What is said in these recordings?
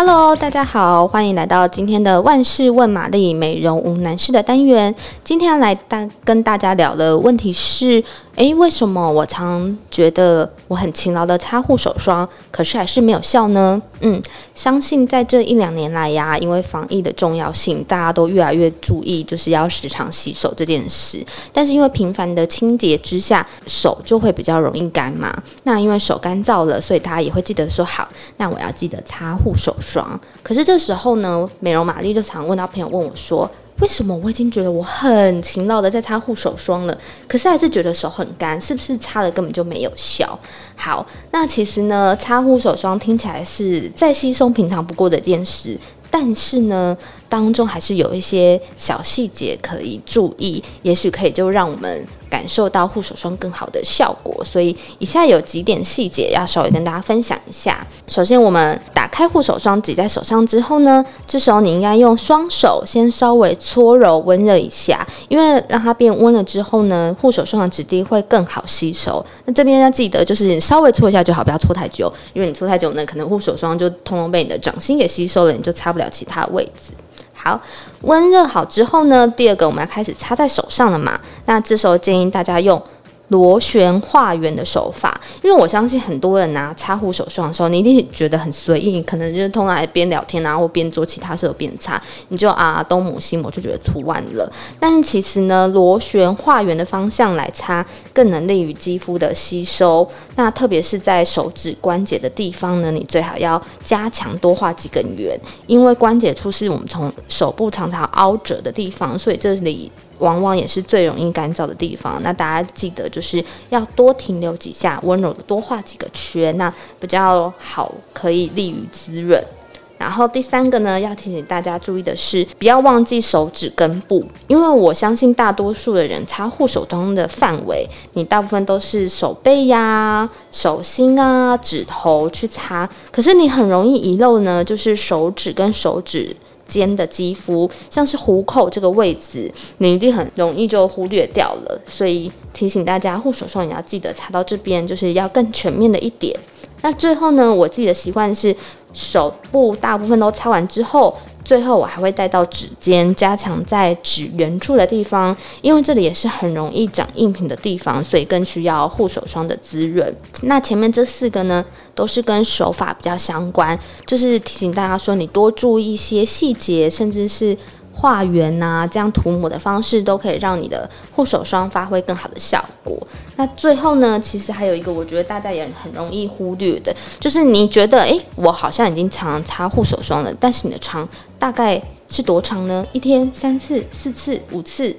Hello，大家好，欢迎来到今天的万事问玛丽美容无难事的单元。今天要来大跟大家聊的问题是。诶，为什么我常觉得我很勤劳的擦护手霜，可是还是没有效呢？嗯，相信在这一两年来呀，因为防疫的重要性，大家都越来越注意，就是要时常洗手这件事。但是因为频繁的清洁之下，手就会比较容易干嘛。那因为手干燥了，所以大家也会记得说好，那我要记得擦护手霜。可是这时候呢，美容玛丽就常问到朋友问我说。为什么我已经觉得我很勤劳的在擦护手霜了，可是还是觉得手很干？是不是擦了根本就没有效？好，那其实呢，擦护手霜听起来是再稀松平常不过的件事，但是呢，当中还是有一些小细节可以注意，也许可以就让我们。感受到护手霜更好的效果，所以以下有几点细节要稍微跟大家分享一下。首先，我们打开护手霜挤在手上之后呢，这时候你应该用双手先稍微搓揉温热一下，因为让它变温了之后呢，护手霜的质地会更好吸收。那这边要记得，就是稍微搓一下就好，不要搓太久，因为你搓太久呢，可能护手霜就通通被你的掌心给吸收了，你就擦不了其他位置。好，温热好之后呢，第二个我们要开始擦在手上了嘛。那这时候建议大家用。螺旋画圆的手法，因为我相信很多人拿、擦护手霜的时候，你一定觉得很随意，可能就是通常边聊天啊，或边做其他事边擦，你就啊东抹西抹就觉得涂完了。但是其实呢，螺旋画圆的方向来擦，更能利于肌肤的吸收。那特别是在手指关节的地方呢，你最好要加强多画几个圆，因为关节处是我们从手部常常凹折的地方，所以这里。往往也是最容易干燥的地方，那大家记得就是要多停留几下，温柔的多画几个圈，那比较好，可以利于滋润。然后第三个呢，要提醒大家注意的是，不要忘记手指根部，因为我相信大多数的人擦护手霜的范围，你大部分都是手背呀、手心啊、指头去擦，可是你很容易遗漏呢，就是手指跟手指。肩的肌肤，像是虎口这个位置，你一定很容易就忽略掉了。所以提醒大家，护手霜也要记得擦到这边，就是要更全面的一点。那最后呢，我自己的习惯是手部大部分都擦完之后。最后，我还会带到指尖，加强在指缘处的地方，因为这里也是很容易长硬皮的地方，所以更需要护手霜的滋润。那前面这四个呢，都是跟手法比较相关，就是提醒大家说，你多注意一些细节，甚至是。画圆呐，这样涂抹的方式都可以让你的护手霜发挥更好的效果。那最后呢，其实还有一个我觉得大家也很容易忽略的，就是你觉得，诶，我好像已经常常擦护手霜了，但是你的长大概是多长呢？一天三次、四次、五次？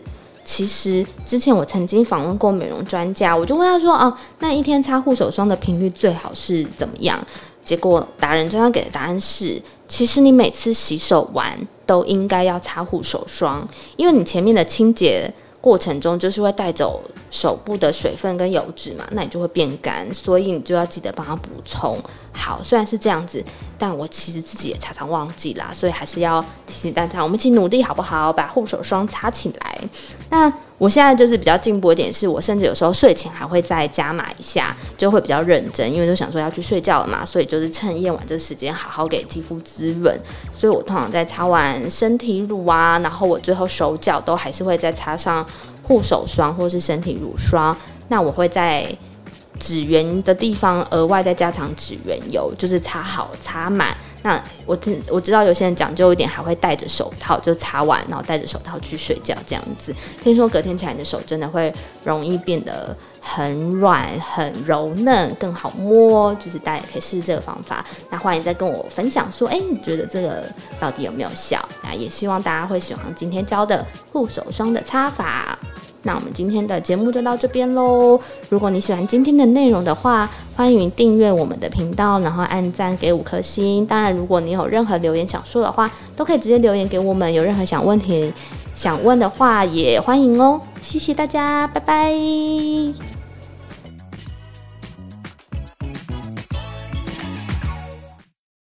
其实之前我曾经访问过美容专家，我就问他说，哦，那一天擦护手霜的频率最好是怎么样？结果达人专家给的答案是，其实你每次洗手完都应该要擦护手霜，因为你前面的清洁过程中就是会带走手部的水分跟油脂嘛，那你就会变干，所以你就要记得帮它补充。好，虽然是这样子，但我其实自己也常常忘记啦，所以还是要提醒大家，我们一起努力好不好？把护手霜擦起来。那我现在就是比较进步一点，是我甚至有时候睡前还会再加码一下，就会比较认真，因为就想说要去睡觉了嘛，所以就是趁夜晚这时间好好给肌肤滋润。所以我通常在擦完身体乳啊，然后我最后手脚都还是会再擦上护手霜或是身体乳霜。那我会在。指缘的地方额外再加长指缘油，就是擦好擦满。那我知我知道有些人讲究一点，还会戴着手套，就擦完然后戴着手套去睡觉这样子。听说隔天起来你的手真的会容易变得很软、很柔嫩，更好摸。就是大家也可以试试这个方法。那欢迎再跟我分享说，哎，你觉得这个到底有没有效？那也希望大家会喜欢今天教的护手霜的擦法。那我们今天的节目就到这边喽。如果你喜欢今天的内容的话，欢迎订阅我们的频道，然后按赞给五颗星。当然，如果你有任何留言想说的话，都可以直接留言给我们。有任何想问题想问的话，也欢迎哦。谢谢大家，拜拜。